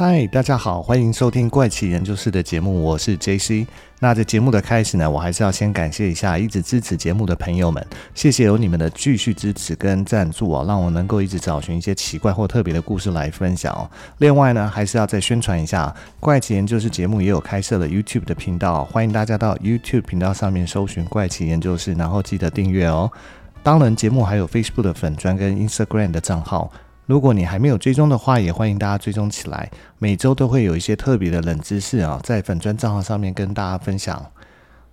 嗨，大家好，欢迎收听怪奇研究室的节目，我是 JC。那在节目的开始呢，我还是要先感谢一下一直支持节目的朋友们，谢谢有你们的继续支持跟赞助哦，让我能够一直找寻一些奇怪或特别的故事来分享哦。另外呢，还是要再宣传一下，怪奇研究室节目也有开设了 YouTube 的频道，欢迎大家到 YouTube 频道上面搜寻怪奇研究室，然后记得订阅哦。当然，节目还有 Facebook 的粉专跟 Instagram 的账号。如果你还没有追踪的话，也欢迎大家追踪起来。每周都会有一些特别的冷知识啊，在粉砖账号上面跟大家分享。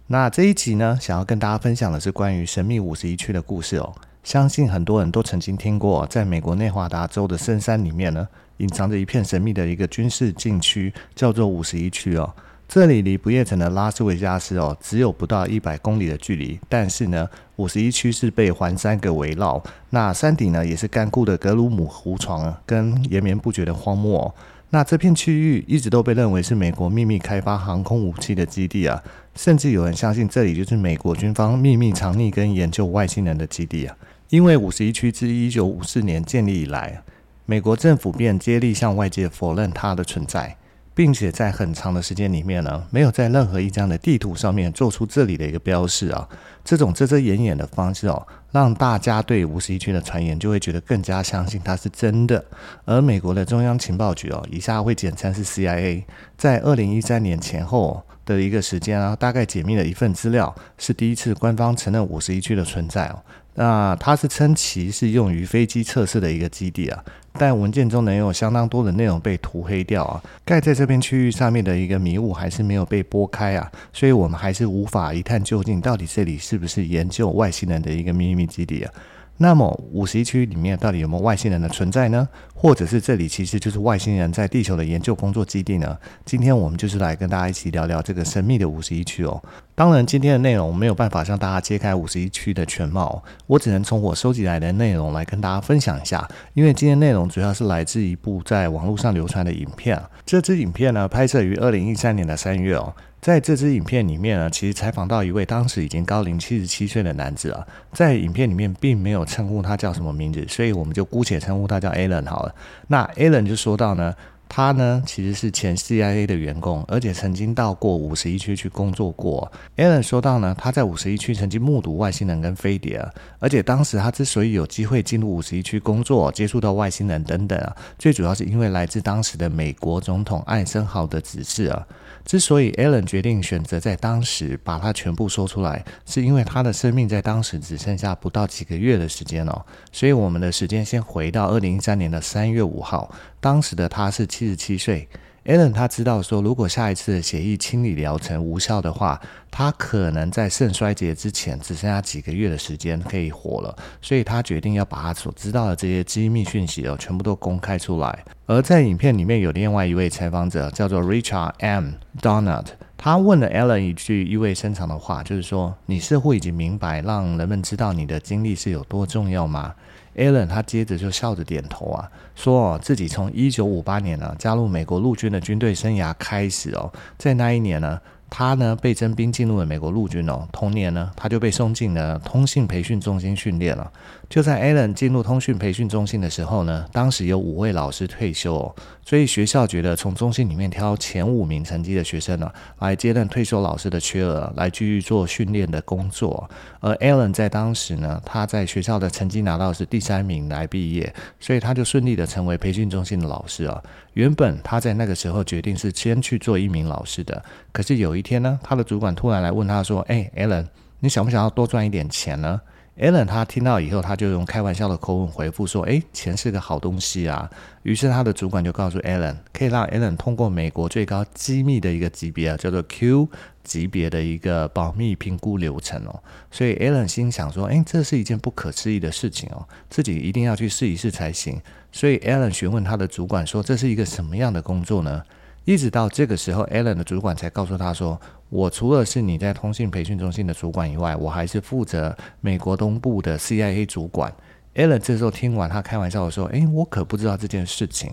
那这一集呢，想要跟大家分享的是关于神秘五十一区的故事哦。相信很多人都曾经听过，在美国内华达州的深山里面呢，隐藏着一片神秘的一个军事禁区，叫做五十一区哦。这里离不夜城的拉斯维加斯哦，只有不到一百公里的距离。但是呢，五十一区是被环山给围绕，那山顶呢，也是干枯的格鲁姆湖床跟延绵不绝的荒漠。那这片区域一直都被认为是美国秘密开发航空武器的基地啊，甚至有人相信这里就是美国军方秘密藏匿跟研究外星人的基地啊。因为五十一区自一九五四年建立以来，美国政府便接力向外界否认它的存在。并且在很长的时间里面呢，没有在任何一张的地图上面做出这里的一个标示啊。这种遮遮掩掩的方式哦，让大家对五十一区的传言就会觉得更加相信它是真的。而美国的中央情报局哦，以下会简称是 CIA，在二零一三年前后的一个时间啊，大概解密了一份资料，是第一次官方承认五十一区的存在哦。那它是称其是用于飞机测试的一个基地啊。但文件中呢，有相当多的内容被涂黑掉啊，盖在这片区域上面的一个迷雾还是没有被拨开啊，所以我们还是无法一探究竟，到底这里是不是研究外星人的一个秘密基地啊？那么五十一区里面到底有没有外星人的存在呢？或者是这里其实就是外星人在地球的研究工作基地呢？今天我们就是来跟大家一起聊聊这个神秘的五十一区哦。当然，今天的内容没有办法向大家揭开五十一区的全貌，我只能从我收集来的内容来跟大家分享一下。因为今天内容主要是来自一部在网络上流传的影片，这支影片呢，拍摄于二零一三年的三月哦。在这支影片里面呢，其实采访到一位当时已经高龄七十七岁的男子啊，在影片里面并没有称呼他叫什么名字，所以我们就姑且称呼他叫 Alan 好了。那 Alan 就说到呢。他呢，其实是前 CIA 的员工，而且曾经到过五十一区去工作过。Allen 说到呢，他在五十一区曾经目睹外星人跟飞碟，而且当时他之所以有机会进入五十一区工作，接触到外星人等等啊，最主要是因为来自当时的美国总统艾森豪的指示啊。之所以 Alan 决定选择在当时把它全部说出来，是因为他的生命在当时只剩下不到几个月的时间了。所以我们的时间先回到二零一三年的三月五号。当时的他是七十七岁 Allen 他知道说，如果下一次的血液清理疗程无效的话，他可能在肾衰竭之前只剩下几个月的时间可以活了，所以他决定要把他所知道的这些机密讯息哦，全部都公开出来。而在影片里面有另外一位采访者叫做 Richard M. Donut，他问了 Allen 一句意味深长的话，就是说：“你似乎已经明白让人们知道你的经历是有多重要吗？” Alan 他接着就笑着点头啊，说自己从一九五八年呢加入美国陆军的军队生涯开始哦，在那一年呢。他呢被征兵进入了美国陆军哦，同年呢他就被送进了通信培训中心训练了。就在 Alan 进入通讯培训中心的时候呢，当时有五位老师退休哦，所以学校觉得从中心里面挑前五名成绩的学生呢，来接任退休老师的缺额，来继续做训练的工作。而 Alan 在当时呢，他在学校的成绩拿到是第三名来毕业，所以他就顺利的成为培训中心的老师啊。原本他在那个时候决定是先去做一名老师的，可是有一天呢，他的主管突然来问他说：“哎，Alan，你想不想要多赚一点钱呢？” Allen 他听到以后，他就用开玩笑的口吻回复说：“诶，钱是个好东西啊。”于是他的主管就告诉 Allen，可以让 Allen 通过美国最高机密的一个级别啊，叫做 Q 级别的一个保密评估流程哦。所以 Allen 心想说：“诶，这是一件不可思议的事情哦，自己一定要去试一试才行。”所以 Allen 询问他的主管说：“这是一个什么样的工作呢？”一直到这个时候，Allen 的主管才告诉他说：“我除了是你在通信培训中心的主管以外，我还是负责美国东部的 CIA 主管。” Allen 这时候听完，他开玩笑的说：“诶，我可不知道这件事情。”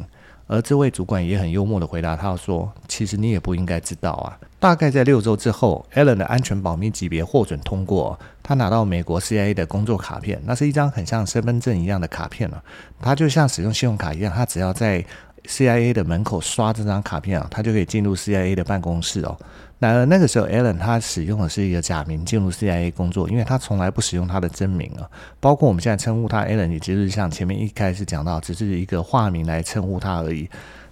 而这位主管也很幽默的回答他说：“其实你也不应该知道啊。”大概在六周之后，Allen 的安全保密级别获准通过，他拿到美国 CIA 的工作卡片，那是一张很像身份证一样的卡片了。他就像使用信用卡一样，他只要在 CIA 的门口刷这张卡片啊，他就可以进入 CIA 的办公室哦。然而那个时候，Allen 他使用的是一个假名进入 CIA 工作，因为他从来不使用他的真名啊。包括我们现在称呼他 Allen，也就是像前面一开始讲到，只是一个化名来称呼他而已。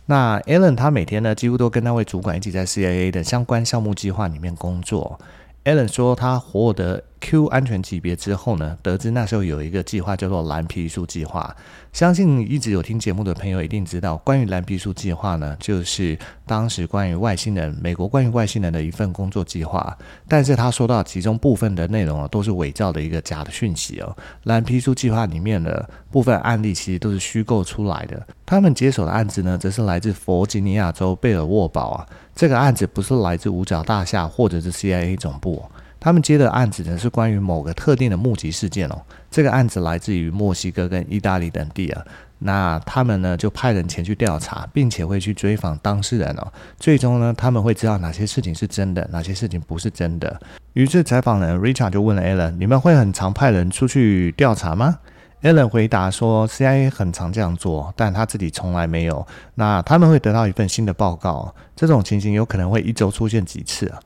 那 Allen 他每天呢，几乎都跟那位主管一起在 CIA 的相关项目计划里面工作。Allen 说，他获得 Q 安全级别之后呢，得知那时候有一个计划叫做蓝皮书计划。相信一直有听节目的朋友一定知道，关于蓝皮书计划呢，就是当时关于外星人，美国关于外星人的一份工作计划。但是他说到其中部分的内容啊，都是伪造的一个假的讯息哦。蓝皮书计划里面的部分案例其实都是虚构出来的。他们接手的案子呢，则是来自弗吉尼亚州贝尔沃堡啊。这个案子不是来自五角大厦或者是 CIA 总部，他们接的案子呢是关于某个特定的目击事件哦。这个案子来自于墨西哥跟意大利等地啊，那他们呢就派人前去调查，并且会去追访当事人哦。最终呢，他们会知道哪些事情是真的，哪些事情不是真的。于是采访人 Richard 就问了 Allen：“ 你们会很常派人出去调查吗？” Allen 回答说：“CIA 很常这样做，但他自己从来没有。那他们会得到一份新的报告，这种情形有可能会一周出现几次啊。”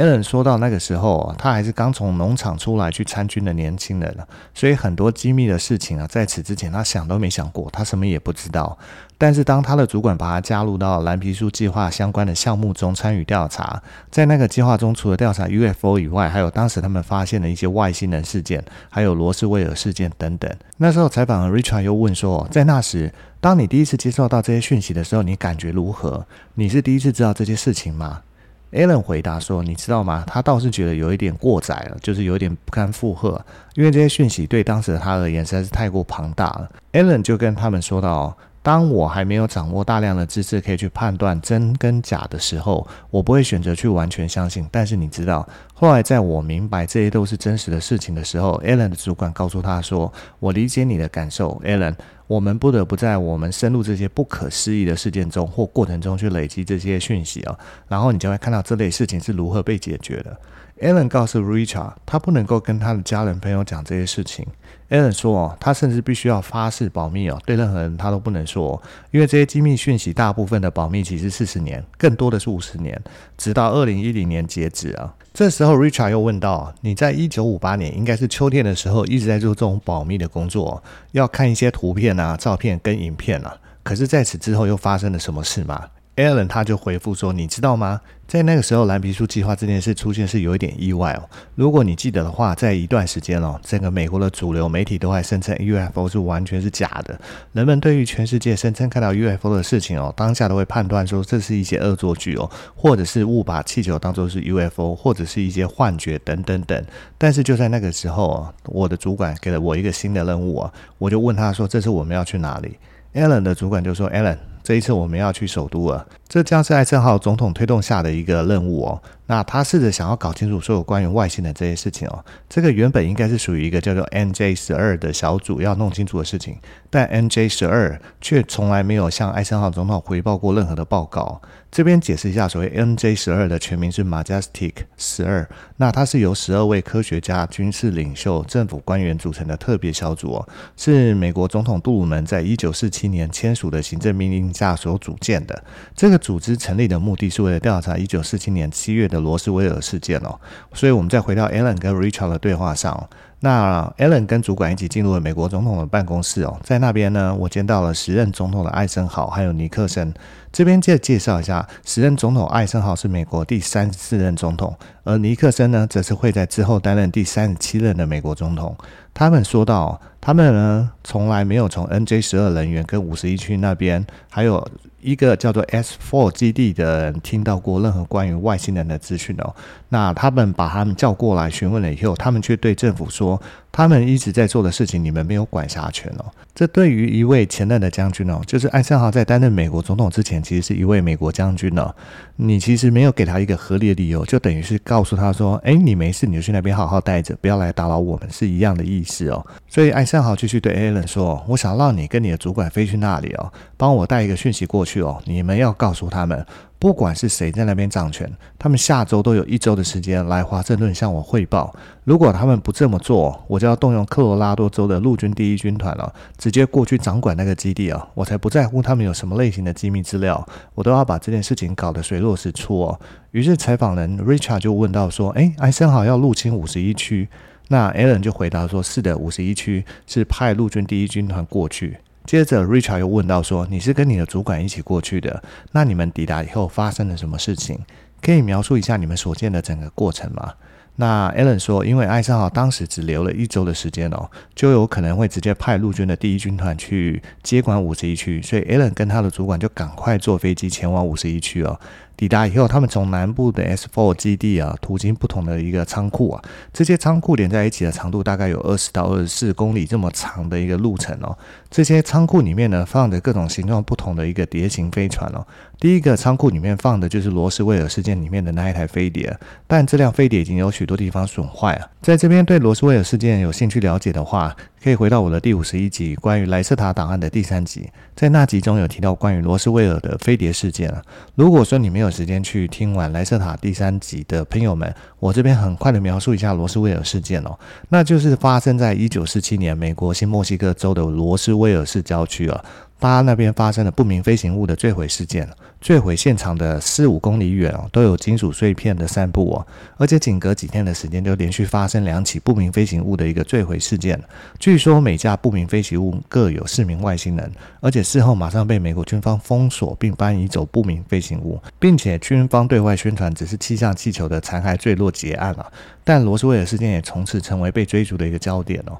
别人说到那个时候，他还是刚从农场出来去参军的年轻人了，所以很多机密的事情啊，在此之前他想都没想过，他什么也不知道。但是当他的主管把他加入到蓝皮书计划相关的项目中参与调查，在那个计划中，除了调查 UFO 以外，还有当时他们发现的一些外星人事件，还有罗斯威尔事件等等。那时候采访 Richard 又问说，在那时，当你第一次接受到这些讯息的时候，你感觉如何？你是第一次知道这些事情吗？Allen 回答说，你知道吗？他倒是觉得有一点过载了，就是有点不堪负荷，因为这些讯息对当时的他而言实在是太过庞大了。Allen 就跟他们说到。当我还没有掌握大量的知识，可以去判断真跟假的时候，我不会选择去完全相信。但是你知道，后来在我明白这些都是真实的事情的时候，Allen 的主管告诉他说：“我理解你的感受，Allen。我们不得不在我们深入这些不可思议的事件中或过程中去累积这些讯息哦，然后你就会看到这类事情是如何被解决的。” Allen 告诉 Richard，他不能够跟他的家人朋友讲这些事情。Allen 说：“哦，他甚至必须要发誓保密哦，对任何人他都不能说，因为这些机密讯息大部分的保密期是四十年，更多的是五十年，直到二零一零年截止啊。”这时候 Richard 又问道：“你在一九五八年，应该是秋天的时候，一直在做这种保密的工作，要看一些图片啊、照片跟影片啊。可是在此之后又发生了什么事吗？” Allen 他就回复说：“你知道吗？在那个时候，蓝皮书计划这件事出现是有一点意外哦。如果你记得的话，在一段时间哦，整个美国的主流媒体都还声称 UFO 是完全是假的。人们对于全世界声称看到 UFO 的事情哦，当下都会判断说这是一些恶作剧哦，或者是误把气球当作是 UFO，或者是一些幻觉等等等。但是就在那个时候，我的主管给了我一个新的任务啊，我就问他说：这次我们要去哪里？”Alan 的主管就说：“Alan。”这一次我们要去首都了，这将是艾森豪总统推动下的一个任务哦。那他试着想要搞清楚所有关于外星的这些事情哦。这个原本应该是属于一个叫做 NJ 十二的小组要弄清楚的事情，但 NJ 十二却从来没有向艾森豪总统回报过任何的报告。这边解释一下，所谓 NJ 十二的全名是 Majestic 十二，那它是由十二位科学家、军事领袖、政府官员组成的特别小组哦，是美国总统杜鲁门在一九四七年签署的行政命令下所组建的。这个组织成立的目的是为了调查一九四七年七月的罗斯威尔事件哦。所以，我们再回到 Allen 跟 Richard 的对话上。那 Allen 跟主管一起进入了美国总统的办公室哦，在那边呢，我见到了时任总统的艾森豪还有尼克森。这边再介绍一下，时任总统艾森豪是美国第三十四任总统，而尼克森呢，则是会在之后担任第三十七任的美国总统。他们说到，他们呢，从来没有从 NJ 十二人员跟五十一区那边，还有。一个叫做 S Four 基地的人听到过任何关于外星人的资讯哦，那他们把他们叫过来询问了以后，他们却对政府说，他们一直在做的事情你们没有管辖权哦。这对于一位前任的将军哦，就是艾森豪在担任美国总统之前前其实是一位美国将军哦。你其实没有给他一个合理的理由，就等于是告诉他说：“哎，你没事，你就去那边好好待着，不要来打扰我们。”是一样的意思是哦。所以艾森豪继续对 a 说：“我想让你跟你的主管飞去那里哦，帮我带一个讯息过去哦。你们要告诉他们。”不管是谁在那边掌权，他们下周都有一周的时间来华盛顿向我汇报。如果他们不这么做，我就要动用科罗拉多州的陆军第一军团了，直接过去掌管那个基地啊！我才不在乎他们有什么类型的机密资料，我都要把这件事情搞得水落石出哦。于是采访人 Richard 就问到说：“诶，艾森豪要入侵五十一区？”那 Alan 就回答说：“是的，五十一区是派陆军第一军团过去。”接着，Richard 又问到说：“你是跟你的主管一起过去的？那你们抵达以后发生了什么事情？可以描述一下你们所见的整个过程吗？”那 Alan 说：“因为艾森豪当时只留了一周的时间哦，就有可能会直接派陆军的第一军团去接管五十一区，所以 Alan 跟他的主管就赶快坐飞机前往五十一区哦。”抵达以后，他们从南部的 S4 基地啊，途经不同的一个仓库啊，这些仓库连在一起的长度大概有二十到二十四公里这么长的一个路程哦。这些仓库里面呢，放着各种形状不同的一个碟形飞船哦。第一个仓库里面放的就是罗斯威尔事件里面的那一台飞碟，但这辆飞碟已经有许多地方损坏了。在这边对罗斯威尔事件有兴趣了解的话，可以回到我的第五十一集关于莱瑟塔档案的第三集，在那集中有提到关于罗斯威尔的飞碟事件了。如果说你没有时间去听完莱瑟塔第三集的朋友们，我这边很快的描述一下罗斯威尔事件哦，那就是发生在一九四七年美国新墨西哥州的罗斯威尔市郊区啊。巴那边发生了不明飞行物的坠毁事件，坠毁现场的四五公里远哦，都有金属碎片的散布哦，而且仅隔几天的时间就连续发生两起不明飞行物的一个坠毁事件。据说每架不明飞行物各有四名外星人，而且事后马上被美国军方封锁并搬移走不明飞行物，并且军方对外宣传只是气象气球的残骸坠落结案了。但罗斯威尔事件也从此成为被追逐的一个焦点哦。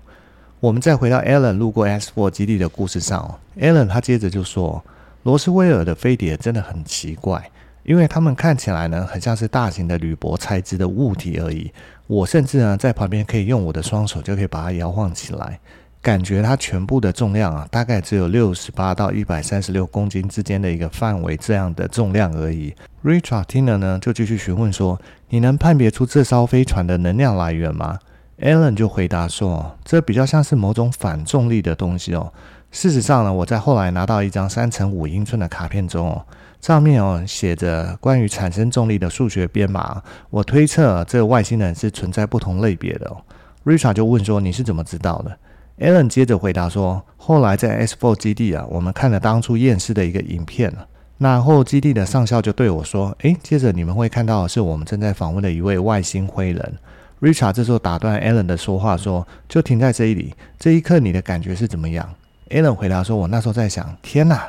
我们再回到 Alan 路过 S4 基地的故事上哦，Alan 他接着就说，罗斯威尔的飞碟真的很奇怪，因为他们看起来呢，很像是大型的铝箔材质的物体而已。我甚至呢，在旁边可以用我的双手就可以把它摇晃起来，感觉它全部的重量啊，大概只有六十八到一百三十六公斤之间的一个范围这样的重量而已。Richard 听了呢，就继续询问说，你能判别出这艘飞船的能量来源吗？Alan 就回答说：“这比较像是某种反重力的东西哦。事实上呢，我在后来拿到一张三乘五英寸的卡片中哦，上面哦写着关于产生重力的数学编码。我推测这个外星人是存在不同类别的哦。” ”Rita 就问说：“你是怎么知道的？”Alan 接着回答说：“后来在 S4 基地啊，我们看了当初验尸的一个影片。那后基地的上校就对我说：‘诶，接着你们会看到的是我们正在访问的一位外星灰人。’ Richard 这时候打断 Alan 的说话说：“就停在这里，这一刻你的感觉是怎么样？”Alan 回答说：“我那时候在想，天哪，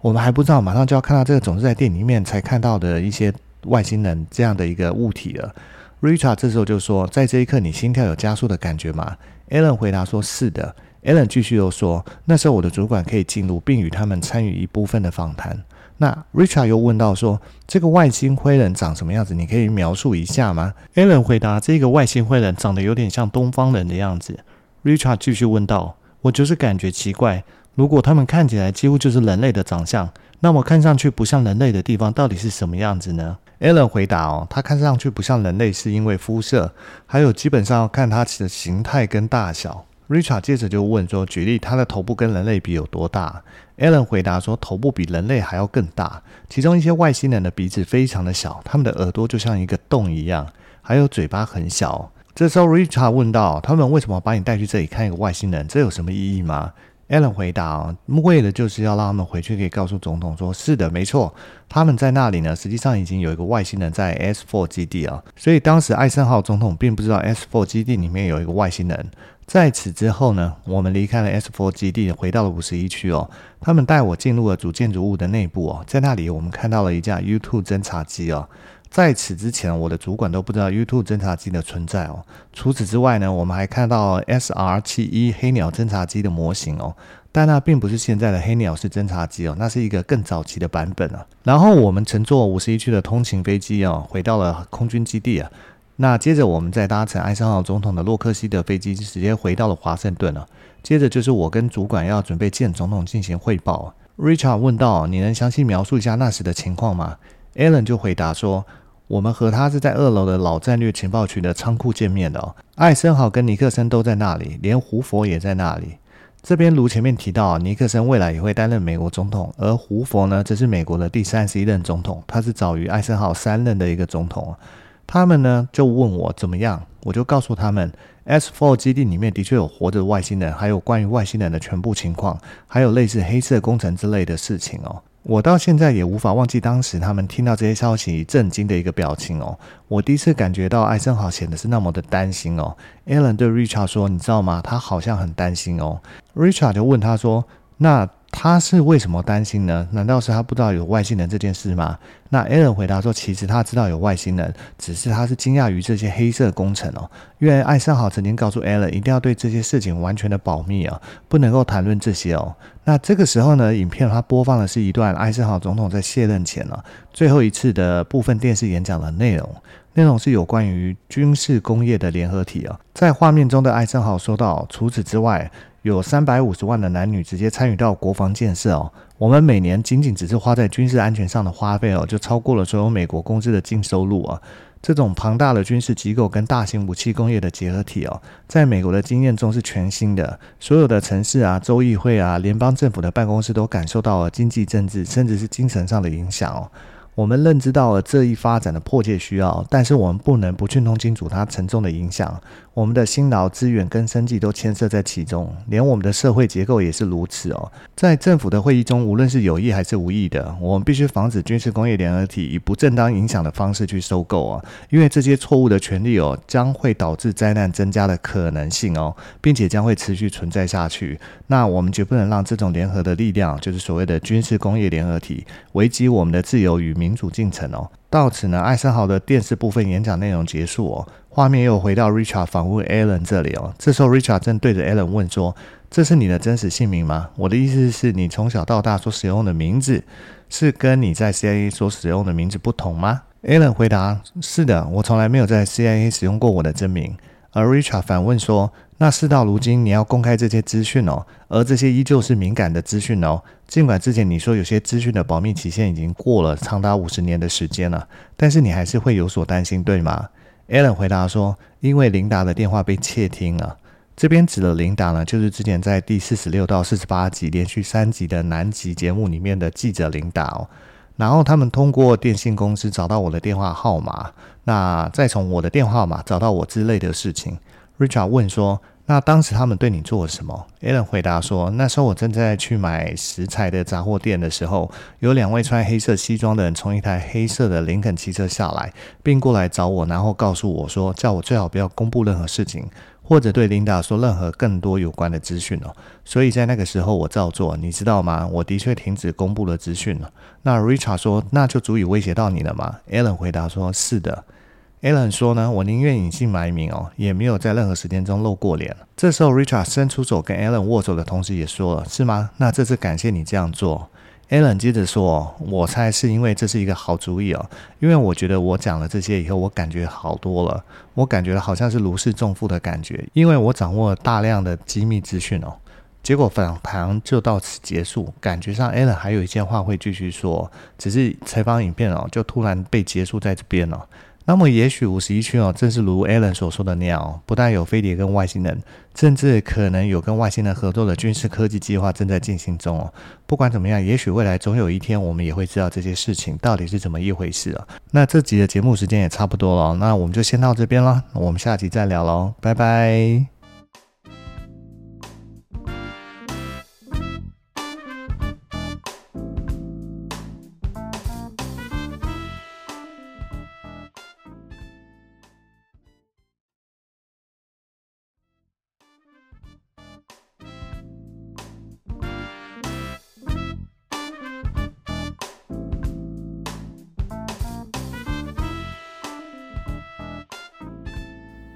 我们还不知道马上就要看到这个总是在电影里面才看到的一些外星人这样的一个物体了。”Richard 这时候就说：“在这一刻，你心跳有加速的感觉吗？”Alan 回答说：“是的。”Alan 继续又说：“那时候我的主管可以进入，并与他们参与一部分的访谈。”那 Richard 又问到说：“这个外星灰人长什么样子？你可以描述一下吗？”Alan 回答：“这个外星灰人长得有点像东方人的样子。”Richard 继续问道：“我就是感觉奇怪，如果他们看起来几乎就是人类的长相，那么看上去不像人类的地方到底是什么样子呢？”Alan 回答：“哦，他看上去不像人类，是因为肤色，还有基本上要看它的形态跟大小。” Richard 接着就问说：“举例，他的头部跟人类比有多大？”Alan 回答说：“头部比人类还要更大。其中一些外星人的鼻子非常的小，他们的耳朵就像一个洞一样，还有嘴巴很小。”这时候 Richard 问道：“他们为什么把你带去这里看一个外星人？这有什么意义吗？”Alan 回答：“为了就是要让他们回去可以告诉总统说，是的，没错，他们在那里呢。实际上已经有一个外星人在 S4 基地啊，所以当时艾森豪总统并不知道 S4 基地里面有一个外星人。”在此之后呢，我们离开了 S4 基地，回到了五十一区哦。他们带我进入了主建筑物的内部哦，在那里我们看到了一架 U2 侦察机哦。在此之前，我的主管都不知道 U2 侦察机的存在哦。除此之外呢，我们还看到 SR-71 黑鸟侦察机的模型哦，但那并不是现在的黑鸟式侦察机哦，那是一个更早期的版本啊。然后我们乘坐五十一区的通勤飞机哦，回到了空军基地啊。那接着，我们再搭乘艾森豪总统的洛克希德飞机，直接回到了华盛顿了。接着就是我跟主管要准备见总统进行汇报。Richard 问道：“你能详细描述一下那时的情况吗？”Alan 就回答说：“我们和他是在二楼的老战略情报局的仓库见面的哦。艾森豪跟尼克森都在那里，连胡佛也在那里。这边如前面提到，尼克森未来也会担任美国总统，而胡佛呢，则是美国的第三十一任总统，他是早于艾森豪三任的一个总统。他们呢就问我怎么样，我就告诉他们。” S4 基地里面的确有活着的外星人，还有关于外星人的全部情况，还有类似黑色工程之类的事情哦。我到现在也无法忘记当时他们听到这些消息震惊的一个表情哦。我第一次感觉到艾森豪显得是那么的担心哦。Alan 对 Richard 说：“你知道吗？他好像很担心哦。” Richard 就问他说：“那？”他是为什么担心呢？难道是他不知道有外星人这件事吗？那 Alan 回答说，其实他知道有外星人，只是他是惊讶于这些黑色工程哦。因为艾森豪曾经告诉 Alan，一定要对这些事情完全的保密啊，不能够谈论这些哦。那这个时候呢，影片他播放的是一段艾森豪总统在卸任前呢，最后一次的部分电视演讲的内容，内容是有关于军事工业的联合体啊。在画面中的艾森豪说道，除此之外。有三百五十万的男女直接参与到国防建设哦，我们每年仅仅只是花在军事安全上的花费哦，就超过了所有美国公司的净收入啊。这种庞大的军事机构跟大型武器工业的结合体哦，在美国的经验中是全新的，所有的城市啊、州议会啊、联邦政府的办公室都感受到了经济、政治，甚至是精神上的影响哦。我们认知到了这一发展的迫切需要，但是我们不能不去弄清楚它沉重的影响。我们的辛劳资源跟生计都牵涉在其中，连我们的社会结构也是如此哦。在政府的会议中，无论是有意还是无意的，我们必须防止军事工业联合体以不正当影响的方式去收购啊，因为这些错误的权利哦，将会导致灾难增加的可能性哦，并且将会持续存在下去。那我们绝不能让这种联合的力量，就是所谓的军事工业联合体，危及我们的自由与民主进程哦。到此呢，艾森豪的电视部分演讲内容结束哦。画面又回到 Richard 访问 Alan 这里哦，这时候 Richard 正对着 Alan 问说：“这是你的真实姓名吗？”我的意思是你从小到大所使用的名字是跟你在 CIA 所使用的名字不同吗？Alan 回答：“是的，我从来没有在 CIA 使用过我的真名。”而 Richard 反问说：“那事到如今，你要公开这些资讯哦，而这些依旧是敏感的资讯哦。尽管之前你说有些资讯的保密期限已经过了长达五十年的时间了，但是你还是会有所担心，对吗？” Alan 回答说：“因为琳达的电话被窃听了。这边指的琳达呢，就是之前在第四十六到四十八集连续三集的南极节目里面的记者琳达哦。然后他们通过电信公司找到我的电话号码，那再从我的电话号码找到我之类的事情。” Richard 问说。那当时他们对你做了什么？Alan 回答说：“那时候我正在去买食材的杂货店的时候，有两位穿黑色西装的人从一台黑色的林肯汽车下来，并过来找我，然后告诉我说，叫我最好不要公布任何事情，或者对琳达说任何更多有关的资讯哦。所以在那个时候我照做，你知道吗？我的确停止公布了资讯了。那 Richard 说：那就足以威胁到你了吗？Alan 回答说：是的。” Alan 说呢，我宁愿隐姓埋名哦，也没有在任何时间中露过脸。这时候，Richard 伸出手跟 Alan 握手的同时，也说了：“是吗？那这次感谢你这样做。” Alan 接着说：“我猜是因为这是一个好主意哦，因为我觉得我讲了这些以后，我感觉好多了，我感觉好像是如释重负的感觉，因为我掌握了大量的机密资讯哦。”结果访谈就到此结束，感觉上 Alan 还有一些话会继续说，只是采访影片哦，就突然被结束在这边了。那么，也许五十一区哦，正是如 Alan 所说的那样，不但有飞碟跟外星人，甚至可能有跟外星人合作的军事科技计划正在进行中哦。不管怎么样，也许未来总有一天，我们也会知道这些事情到底是怎么一回事啊。那这集的节目时间也差不多了，那我们就先到这边了，我们下集再聊喽，拜拜。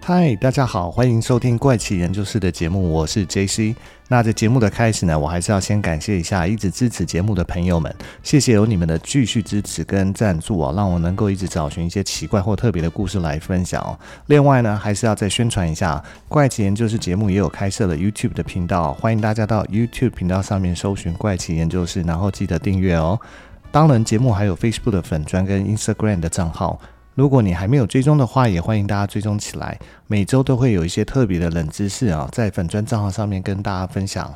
嗨，大家好，欢迎收听怪奇研究室的节目，我是 JC。那在节目的开始呢，我还是要先感谢一下一直支持节目的朋友们，谢谢有你们的继续支持跟赞助哦，让我能够一直找寻一些奇怪或特别的故事来分享哦。另外呢，还是要再宣传一下，怪奇研究室节目也有开设了 YouTube 的频道，欢迎大家到 YouTube 频道上面搜寻怪奇研究室，然后记得订阅哦。当然，节目还有 Facebook 的粉砖跟 Instagram 的账号。如果你还没有追踪的话，也欢迎大家追踪起来。每周都会有一些特别的冷知识啊，在粉砖账号上面跟大家分享。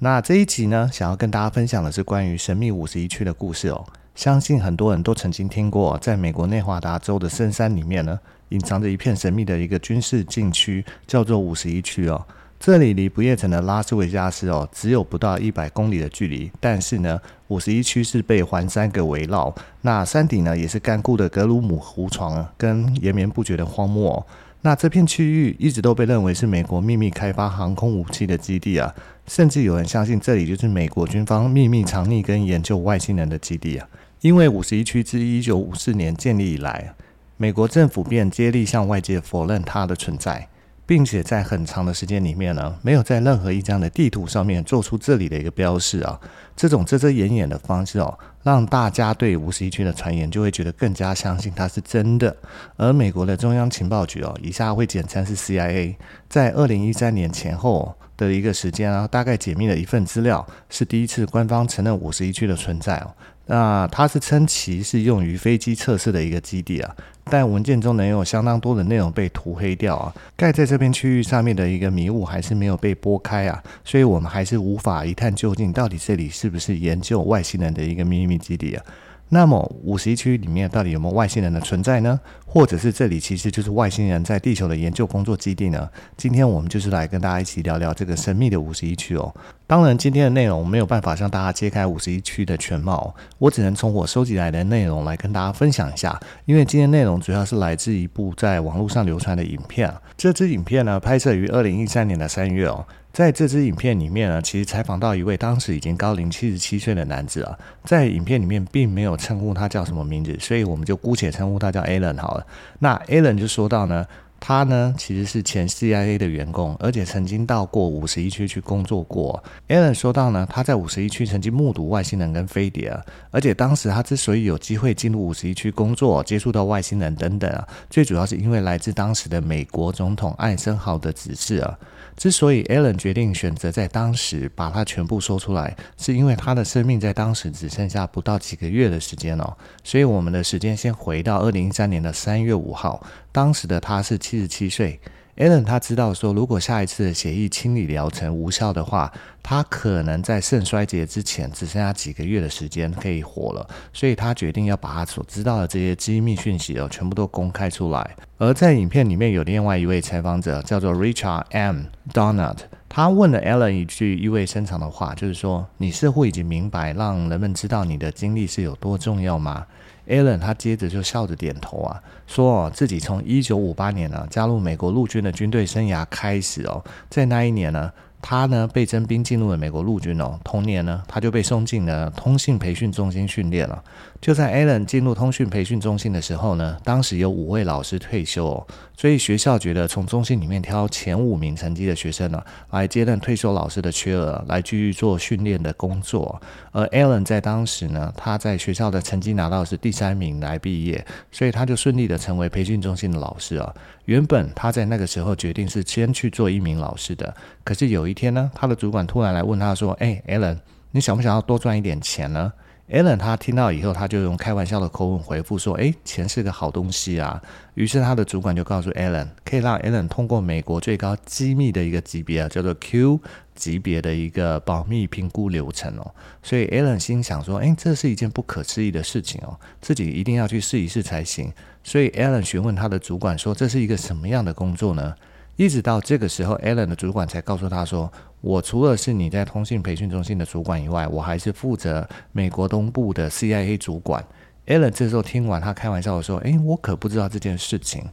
那这一集呢，想要跟大家分享的是关于神秘五十一区的故事哦。相信很多人都曾经听过，在美国内华达州的深山里面呢，隐藏着一片神秘的一个军事禁区，叫做五十一区哦。这里离不夜城的拉斯维加斯哦，只有不到一百公里的距离。但是呢，五十一区是被环山给围绕，那山顶呢，也是干枯的格鲁姆湖床跟延绵不绝的荒漠。那这片区域一直都被认为是美国秘密开发航空武器的基地啊，甚至有人相信这里就是美国军方秘密藏匿跟研究外星人的基地啊。因为五十一区自一九五四年建立以来，美国政府便接力向外界否认它的存在。并且在很长的时间里面呢，没有在任何一张的地图上面做出这里的一个标示啊。这种遮遮掩掩的方式哦，让大家对五十一区的传言就会觉得更加相信它是真的。而美国的中央情报局哦，以下会简称是 CIA，在二零一三年前后的一个时间啊，大概解密了一份资料，是第一次官方承认五十一区的存在哦。那它是称其是用于飞机测试的一个基地啊。但文件中能有相当多的内容被涂黑掉啊，盖在这片区域上面的一个迷雾还是没有被拨开啊，所以我们还是无法一探究竟，到底这里是不是研究外星人的一个秘密基地啊？那么五十一区里面到底有没有外星人的存在呢？或者是这里其实就是外星人在地球的研究工作基地呢？今天我们就是来跟大家一起聊聊这个神秘的五十一区哦。当然，今天的内容没有办法向大家揭开五十一区的全貌，我只能从我收集来的内容来跟大家分享一下。因为今天内容主要是来自一部在网络上流传的影片，这支影片呢，拍摄于二零一三年的三月哦。在这支影片里面呢，其实采访到一位当时已经高龄七十七岁的男子啊，在影片里面并没有称呼他叫什么名字，所以我们就姑且称呼他叫 Alan 好了。那 Alan 就说到呢。他呢，其实是前 CIA 的员工，而且曾经到过五十一区去工作过。Alan 说到呢，他在五十一区曾经目睹外星人跟飞碟，而且当时他之所以有机会进入五十一区工作，接触到外星人等等啊，最主要是因为来自当时的美国总统艾森豪的指示啊。之所以 Alan 决定选择在当时把它全部说出来，是因为他的生命在当时只剩下不到几个月的时间了。所以我们的时间先回到二零一三年的三月五号，当时的他是七十七岁。Alan 他知道说，如果下一次的血液清理疗程无效的话，他可能在肾衰竭之前只剩下几个月的时间可以活了，所以他决定要把他所知道的这些机密讯息哦，全部都公开出来。而在影片里面有另外一位采访者叫做 Richard M. Donut，他问了 Alan 一句意味深长的话，就是说：“你似乎已经明白让人们知道你的经历是有多重要吗？” Alan 他接着就笑着点头啊，说哦，自己从一九五八年呢加入美国陆军的军队生涯开始哦，在那一年呢。他呢被征兵进入了美国陆军哦，同年呢他就被送进了通信培训中心训练了。就在 Alan 进入通讯培训中心的时候呢，当时有五位老师退休哦，所以学校觉得从中心里面挑前五名成绩的学生呢来接任退休老师的缺额，来继续做训练的工作。而 Alan 在当时呢，他在学校的成绩拿到是第三名来毕业，所以他就顺利的成为培训中心的老师啊。原本他在那个时候决定是先去做一名老师的，可是有一天呢，他的主管突然来问他说：“哎，Alan，你想不想要多赚一点钱呢 Allen 他听到以后，他就用开玩笑的口吻回复说：“哎，钱是个好东西啊。”于是他的主管就告诉 Allen，可以让 Allen 通过美国最高机密的一个级别啊，叫做 Q 级别的一个保密评估流程哦。所以 Allen 心想说：“哎，这是一件不可思议的事情哦，自己一定要去试一试才行。”所以 Allen 询问他的主管说：“这是一个什么样的工作呢？”一直到这个时候，Allen 的主管才告诉他说：“我除了是你在通信培训中心的主管以外，我还是负责美国东部的 CIA 主管。Allen 这时候听完，他开玩笑的说：“诶，我可不知道这件事情。”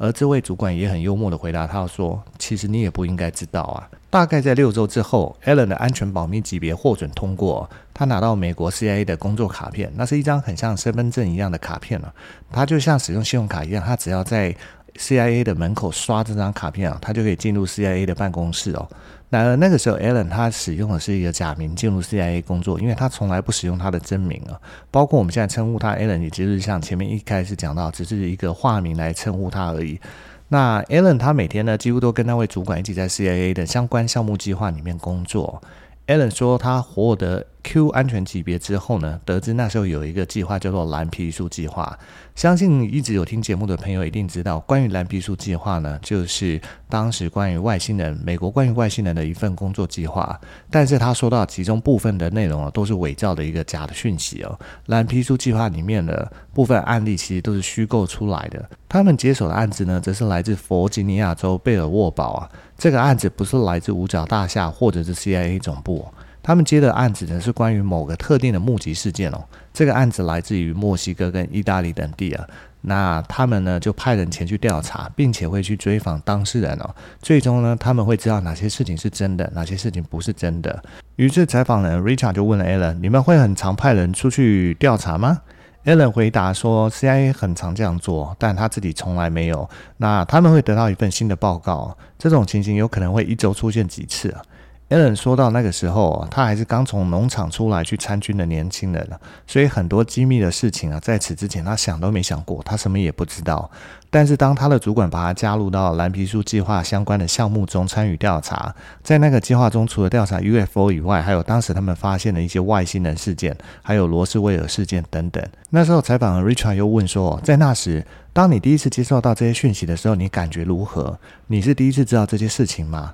而这位主管也很幽默的回答他说：“其实你也不应该知道啊。”大概在六周之后，Allen 的安全保密级别获准通过，他拿到美国 CIA 的工作卡片，那是一张很像身份证一样的卡片了。他就像使用信用卡一样，他只要在 CIA 的门口刷这张卡片啊，他就可以进入 CIA 的办公室哦。然而那个时候，Alan 他使用的是一个假名进入 CIA 工作，因为他从来不使用他的真名啊。包括我们现在称呼他 Alan，也就是像前面一开始讲到，只是一个化名来称呼他而已。那 Alan 他每天呢，几乎都跟那位主管一起在 CIA 的相关项目计划里面工作。Alan 说，他获得 Q 安全级别之后呢，得知那时候有一个计划叫做蓝皮书计划。相信一直有听节目的朋友一定知道，关于蓝皮书计划呢，就是当时关于外星人，美国关于外星人的一份工作计划。但是他说到其中部分的内容啊，都是伪造的一个假的讯息哦。蓝皮书计划里面的部分案例其实都是虚构出来的。他们接手的案子呢，则是来自弗吉尼亚州贝尔沃堡啊。这个案子不是来自五角大厦或者是 CIA 总部，他们接的案子呢是关于某个特定的目击事件哦。这个案子来自于墨西哥跟意大利等地啊，那他们呢就派人前去调查，并且会去追访当事人哦。最终呢，他们会知道哪些事情是真的，哪些事情不是真的。于是采访人 Richard 就问了 Alan：“ 你们会很常派人出去调查吗？” Alan 回答说：“CIA 很常这样做，但他自己从来没有。那他们会得到一份新的报告，这种情形有可能会一周出现几次啊。” Alan 说到那个时候，他还是刚从农场出来去参军的年轻人，所以很多机密的事情啊，在此之前他想都没想过，他什么也不知道。但是当他的主管把他加入到蓝皮书计划相关的项目中参与调查，在那个计划中，除了调查 UFO 以外，还有当时他们发现的一些外星人事件，还有罗斯威尔事件等等。那时候采访的 Richard 又问说，在那时，当你第一次接受到这些讯息的时候，你感觉如何？你是第一次知道这些事情吗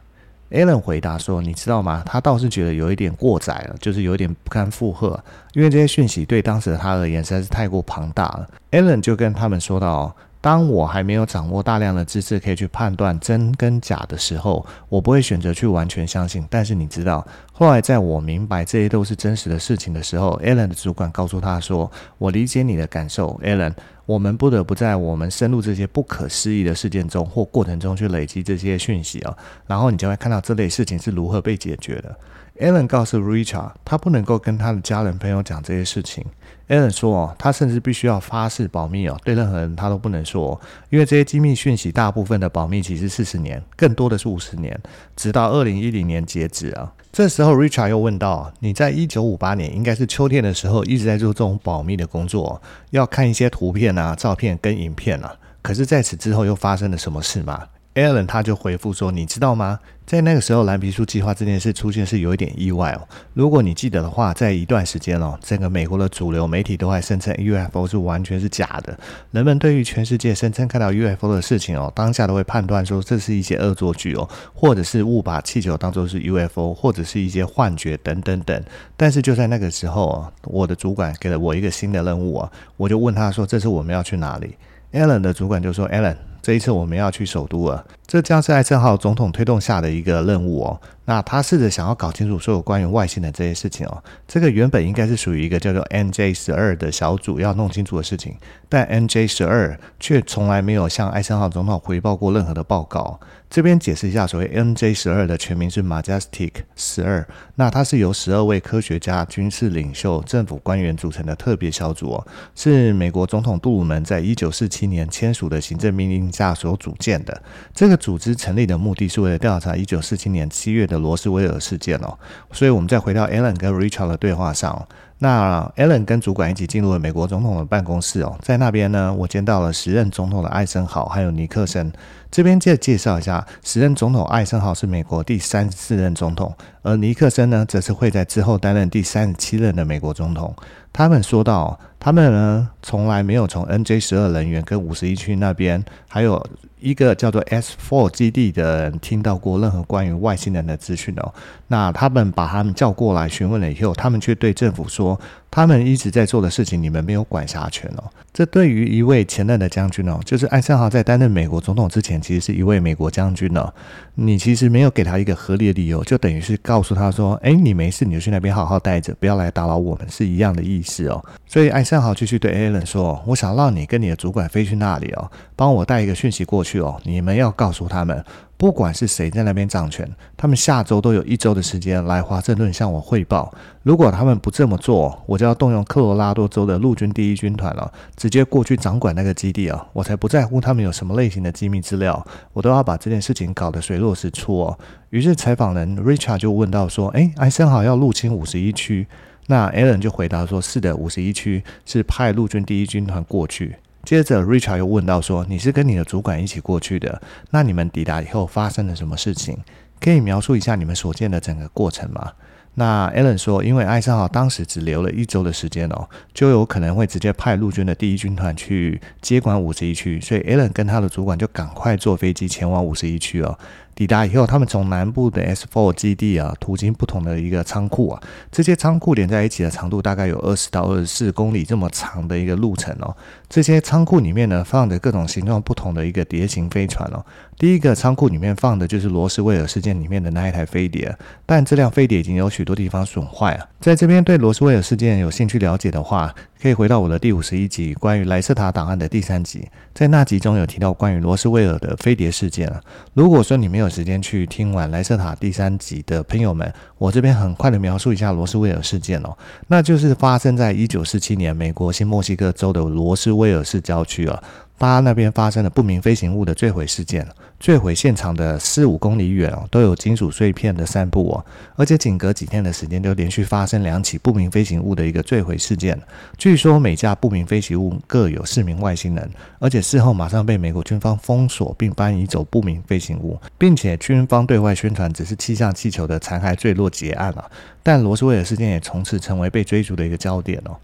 ？Alan 回答说：“你知道吗？他倒是觉得有一点过载了，就是有点不堪负荷，因为这些讯息对当时的他而言实在是太过庞大了。”Alan 就跟他们说到：“当我还没有掌握大量的知识可以去判断真跟假的时候，我不会选择去完全相信。但是你知道，后来在我明白这些都是真实的事情的时候，Alan 的主管告诉他说：‘我理解你的感受，Alan。’”我们不得不在我们深入这些不可思议的事件中或过程中去累积这些讯息哦，然后你就会看到这类事情是如何被解决的。Alan 告诉 Richard，他不能够跟他的家人朋友讲这些事情。Alan 说哦，他甚至必须要发誓保密哦，对任何人他都不能说，因为这些机密讯息大部分的保密期是四十年，更多的是五十年，直到二零一零年截止啊。这时候，Richard 又问道：“你在一九五八年，应该是秋天的时候，一直在做这种保密的工作，要看一些图片啊、照片跟影片啊。可是，在此之后又发生了什么事吗？” Alan 他就回复说：“你知道吗？在那个时候，蓝皮书计划这件事出现是有一点意外哦。如果你记得的话，在一段时间哦，整个美国的主流媒体都还声称 UFO 是完全是假的。人们对于全世界声称看到 UFO 的事情哦，当下都会判断说这是一些恶作剧哦，或者是误把气球当作是 UFO，或者是一些幻觉等等等。但是就在那个时候哦，我的主管给了我一个新的任务啊，我就问他说：‘这次我们要去哪里？’Alan 的主管就说：‘Alan。’这一次我们要去首都了，这将是艾森豪总统推动下的一个任务哦。那他试着想要搞清楚所有关于外星的这些事情哦。这个原本应该是属于一个叫做 NJ 十二的小组要弄清楚的事情，但 NJ 十二却从来没有向艾森豪总统回报过任何的报告。这边解释一下，所谓 NJ 十二的全名是 Majestic 十二，那它是由十二位科学家、军事领袖、政府官员组成的特别小组哦，是美国总统杜鲁门在一九四七年签署的行政命令下所组建的。这个组织成立的目的是为了调查一九四七年七月的罗斯威尔事件哦。所以，我们再回到 Alan 跟 Richard 的对话上。那 Alan 跟主管一起进入了美国总统的办公室哦，在那边呢，我见到了时任总统的艾森豪还有尼克森。这边介介绍一下，时任总统艾森豪是美国第三十四任总统，而尼克森呢，则是会在之后担任第三十七任的美国总统。他们说到，他们呢，从来没有从 NJ 十二人员跟五十一区那边，还有一个叫做 S Four 基地的人听到过任何关于外星人的资讯哦。那他们把他们叫过来询问了以后，他们却对政府说，他们一直在做的事情，你们没有管辖权哦。这对于一位前任的将军哦，就是艾森豪在担任美国总统之前，其实是一位美国将军哦。你其实没有给他一个合理的理由，就等于是告诉他说：“哎，你没事，你就去那边好好待着，不要来打扰我们。”是一样的意思哦。所以艾森豪继续对 Alan 说：“我想让你跟你的主管飞去那里哦，帮我带一个讯息过去哦。你们要告诉他们，不管是谁在那边掌权，他们下周都有一周的时间来华盛顿向我汇报。如果他们不这么做，我就要动用科罗拉多州的陆军第一军团了，直接过去掌管那个基地啊！我才不在乎他们有什么类型的机密资料，我都要把这件事情搞得水落石出哦。于是采访人 Richard 就问到说：“诶，艾森豪要入侵五十一区？”那 Alan 就回答说：“是的，五十一区是派陆军第一军团过去。”接着，Richard 又问到说：“你是跟你的主管一起过去的？那你们抵达以后发生了什么事情？可以描述一下你们所见的整个过程吗？”那 Alan 说：“因为艾森豪当时只留了一周的时间哦，就有可能会直接派陆军的第一军团去接管五十一区，所以 Alan 跟他的主管就赶快坐飞机前往五十一区哦。”抵达以后，他们从南部的 S4 基地啊，途经不同的一个仓库啊，这些仓库连在一起的长度大概有二十到二十四公里这么长的一个路程哦。这些仓库里面呢，放着各种形状不同的一个谍型飞船哦。第一个仓库里面放的就是罗斯威尔事件里面的那一台飞碟，但这辆飞碟已经有许多地方损坏了。在这边对罗斯威尔事件有兴趣了解的话，可以回到我的第五十一集关于莱瑟塔档案的第三集，在那集中有提到关于罗斯威尔的飞碟事件了。如果说你没有时间去听完莱瑟塔第三集的朋友们，我这边很快的描述一下罗斯威尔事件哦，那就是发生在一九四七年美国新墨西哥州的罗斯威尔市郊区啊。巴那边发生了不明飞行物的坠毁事件，坠毁现场的四五公里远哦，都有金属碎片的散布哦，而且仅隔几天的时间就连续发生两起不明飞行物的一个坠毁事件。据说每架不明飞行物各有四名外星人，而且事后马上被美国军方封锁并搬移走不明飞行物，并且军方对外宣传只是气象气球的残骸坠落结案了。但罗斯威尔事件也从此成为被追逐的一个焦点哦。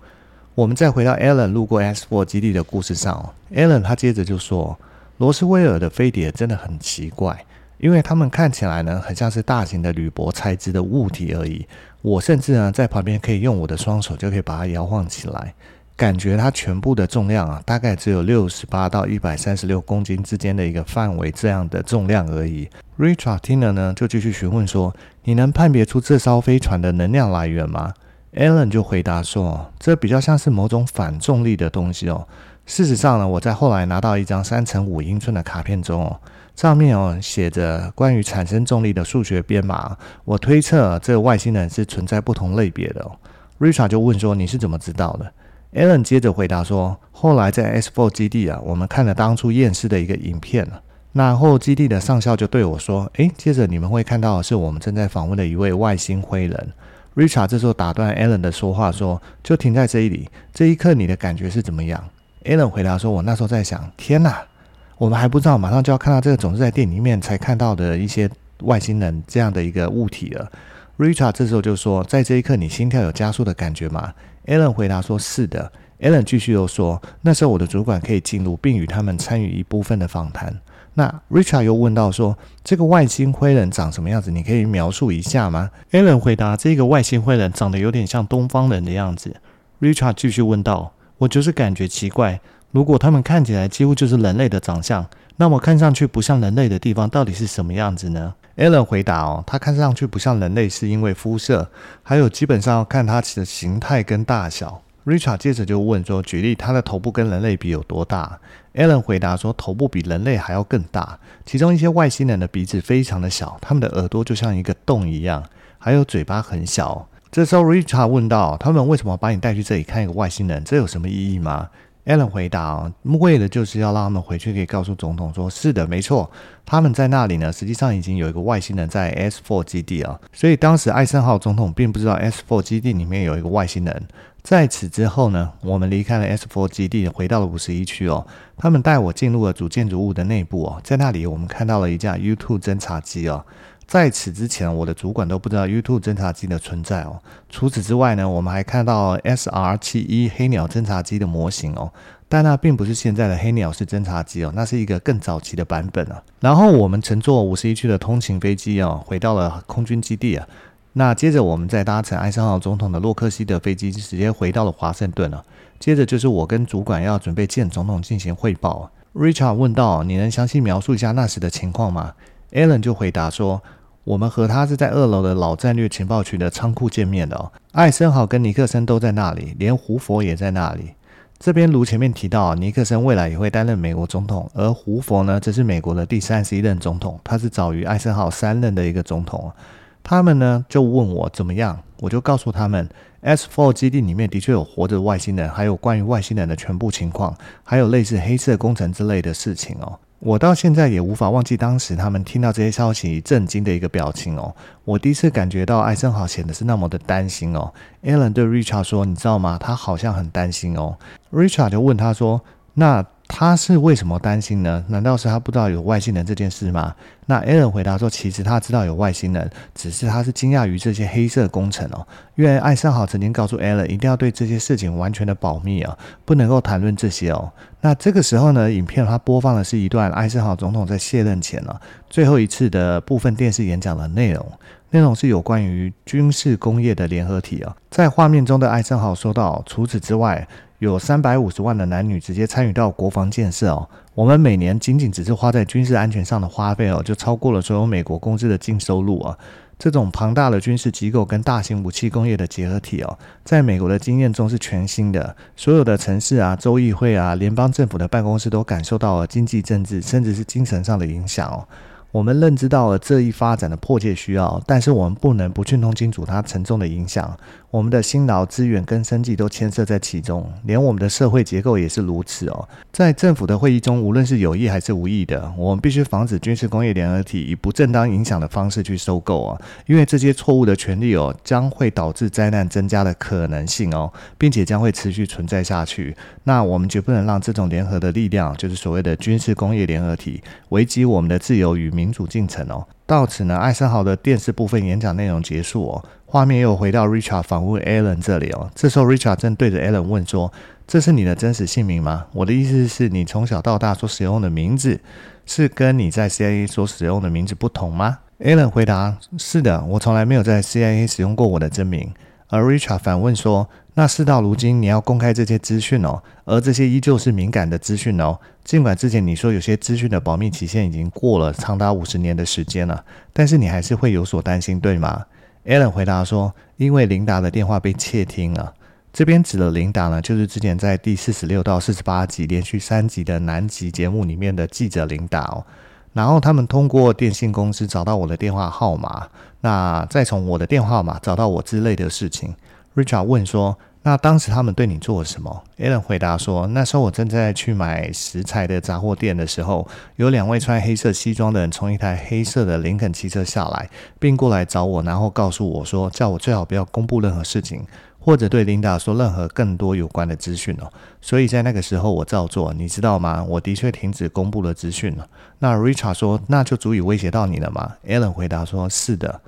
我们再回到 Alan 路过 S4 基地的故事上哦，Alan 他接着就说，罗斯威尔的飞碟真的很奇怪，因为他们看起来呢，很像是大型的铝箔材质的物体而已。我甚至呢，在旁边可以用我的双手就可以把它摇晃起来，感觉它全部的重量啊，大概只有六十八到一百三十六公斤之间的一个范围这样的重量而已。Richard 听了呢，就继续询问说，你能判别出这艘飞船的能量来源吗？Alan 就回答说：“这比较像是某种反重力的东西哦。事实上呢，我在后来拿到一张三乘五英寸的卡片中哦，上面哦写着关于产生重力的数学编码。我推测这个外星人是存在不同类别的哦。” ”Rita 就问说：“你是怎么知道的？”Alan 接着回答说：“后来在 S4 基地啊，我们看了当初验尸的一个影片了。然后基地的上校就对我说：‘诶，接着你们会看到的是我们正在访问的一位外星灰人。’ Richard 这时候打断 Alan 的说话，说：“就停在这里，这一刻你的感觉是怎么样？”Alan 回答说：“我那时候在想，天哪，我们还不知道马上就要看到这个总是在电影里面才看到的一些外星人这样的一个物体了。”Richard 这时候就说：“在这一刻，你心跳有加速的感觉吗？”Alan 回答说：“是的。”Alan 继续又说：“那时候我的主管可以进入，并与他们参与一部分的访谈。”那 Richard 又问到说：“这个外星灰人长什么样子？你可以描述一下吗？”Alan 回答：“这个外星灰人长得有点像东方人的样子。”Richard 继续问道：“我就是感觉奇怪，如果他们看起来几乎就是人类的长相，那么看上去不像人类的地方到底是什么样子呢？”Alan 回答：“哦，他看上去不像人类，是因为肤色，还有基本上要看它的形态跟大小。” Richard 接着就问说：“举例，他的头部跟人类比有多大？”Alan 回答说：“头部比人类还要更大。其中一些外星人的鼻子非常的小，他们的耳朵就像一个洞一样，还有嘴巴很小。”这时候 Richard 问道：“他们为什么把你带去这里看一个外星人？这有什么意义吗？”Alan 回答：“为的就是要让他们回去可以告诉总统说，是的，没错，他们在那里呢。实际上已经有一个外星人在 S4 基地啊，所以当时艾森豪总统并不知道 S4 基地里面有一个外星人。”在此之后呢，我们离开了 S4 基地，回到了五十一区哦。他们带我进入了主建筑物的内部哦，在那里我们看到了一架 U2 侦察机哦。在此之前，我的主管都不知道 U2 侦察机的存在哦。除此之外呢，我们还看到 SR-71 黑鸟侦察机的模型哦，但那并不是现在的黑鸟式侦察机哦，那是一个更早期的版本啊。然后我们乘坐五十一区的通勤飞机哦，回到了空军基地啊。那接着，我们再搭乘艾森豪总统的洛克希德飞机，直接回到了华盛顿了。接着就是我跟主管要准备见总统进行汇报。Richard 问道：“你能详细描述一下那时的情况吗？”Alan 就回答说：“我们和他是在二楼的老战略情报局的仓库见面的。艾森豪跟尼克森都在那里，连胡佛也在那里。这边如前面提到，尼克森未来也会担任美国总统，而胡佛呢，则是美国的第三十一任总统，他是早于艾森豪三任的一个总统。他们呢就问我怎么样，我就告诉他们，S4 基地里面的确有活着的外星人，还有关于外星人的全部情况，还有类似黑色工程之类的事情哦。我到现在也无法忘记当时他们听到这些消息震惊的一个表情哦。我第一次感觉到艾森豪显得是那么的担心哦。Alan 对 Richard 说：“你知道吗？他好像很担心哦。” Richard 就问他说：“那？”他是为什么担心呢？难道是他不知道有外星人这件事吗？那 Alan 回答说，其实他知道有外星人，只是他是惊讶于这些黑色工程哦。因为艾森豪曾经告诉 Alan，一定要对这些事情完全的保密啊，不能够谈论这些哦。那这个时候呢，影片他播放的是一段艾森豪总统在卸任前呢，最后一次的部分电视演讲的内容，内容是有关于军事工业的联合体啊。在画面中的艾森豪说道，除此之外。有三百五十万的男女直接参与到国防建设哦，我们每年仅仅只是花在军事安全上的花费哦，就超过了所有美国公司的净收入啊！这种庞大的军事机构跟大型武器工业的结合体哦，在美国的经验中是全新的，所有的城市啊、州议会啊、联邦政府的办公室都感受到了经济、政治，甚至是精神上的影响哦。我们认知到了这一发展的迫切需要，但是我们不能不去弄清楚它沉重的影响。我们的辛劳资源跟生计都牵涉在其中，连我们的社会结构也是如此哦。在政府的会议中，无论是有意还是无意的，我们必须防止军事工业联合体以不正当影响的方式去收购哦，因为这些错误的权利哦，将会导致灾难增加的可能性哦，并且将会持续存在下去。那我们绝不能让这种联合的力量，就是所谓的军事工业联合体，危及我们的自由与民主进程哦。到此呢，艾森豪的电视部分演讲内容结束哦。画面又回到 Richard 访问 Alan 这里哦，这时候 Richard 正对着 Alan 问说：“这是你的真实姓名吗？”我的意思是你从小到大所使用的名字是跟你在 CIA 所使用的名字不同吗？Alan 回答：“是的，我从来没有在 CIA 使用过我的真名。”而 Richard 反问说：“那事到如今，你要公开这些资讯哦，而这些依旧是敏感的资讯哦。尽管之前你说有些资讯的保密期限已经过了长达五十年的时间了，但是你还是会有所担心，对吗？” Alan 回答说：“因为琳达的电话被窃听了。这边指的琳达呢，就是之前在第四十六到四十八集连续三集的南极节目里面的记者琳达哦。然后他们通过电信公司找到我的电话号码，那再从我的电话号码找到我之类的事情。” Richard 问说。那当时他们对你做了什么？Alan 回答说：“那时候我正在去买食材的杂货店的时候，有两位穿黑色西装的人从一台黑色的林肯汽车下来，并过来找我，然后告诉我说，叫我最好不要公布任何事情，或者对琳达说任何更多有关的资讯哦。所以在那个时候我照做，你知道吗？我的确停止公布了资讯了。那 Richard 说：那就足以威胁到你了吗？Alan 回答说：是的。”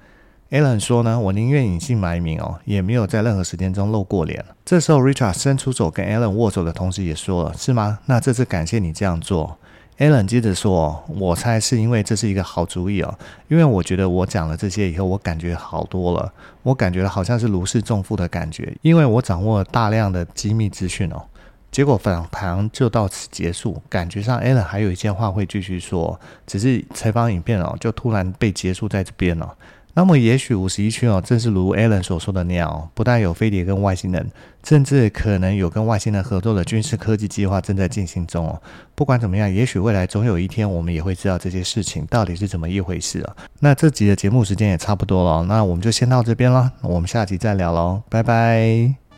Alan 说呢，我宁愿隐姓埋名哦，也没有在任何时间中露过脸。这时候，Richard 伸出手跟 Alan 握手的同时，也说了：“是吗？那这次感谢你这样做。” Alan 接着说：“我猜是因为这是一个好主意哦，因为我觉得我讲了这些以后，我感觉好多了，我感觉好像是如释重负的感觉，因为我掌握了大量的机密资讯哦。”结果访谈就到此结束，感觉上 Alan 还有一些话会继续说，只是采访影片哦，就突然被结束在这边了。那么，也许五十一区哦，正是如 Alan 所说的那样哦，不但有飞碟跟外星人，甚至可能有跟外星人合作的军事科技计划正在进行中哦。不管怎么样，也许未来总有一天，我们也会知道这些事情到底是怎么一回事啊。那这集的节目时间也差不多了，那我们就先到这边了，我们下集再聊喽，拜拜。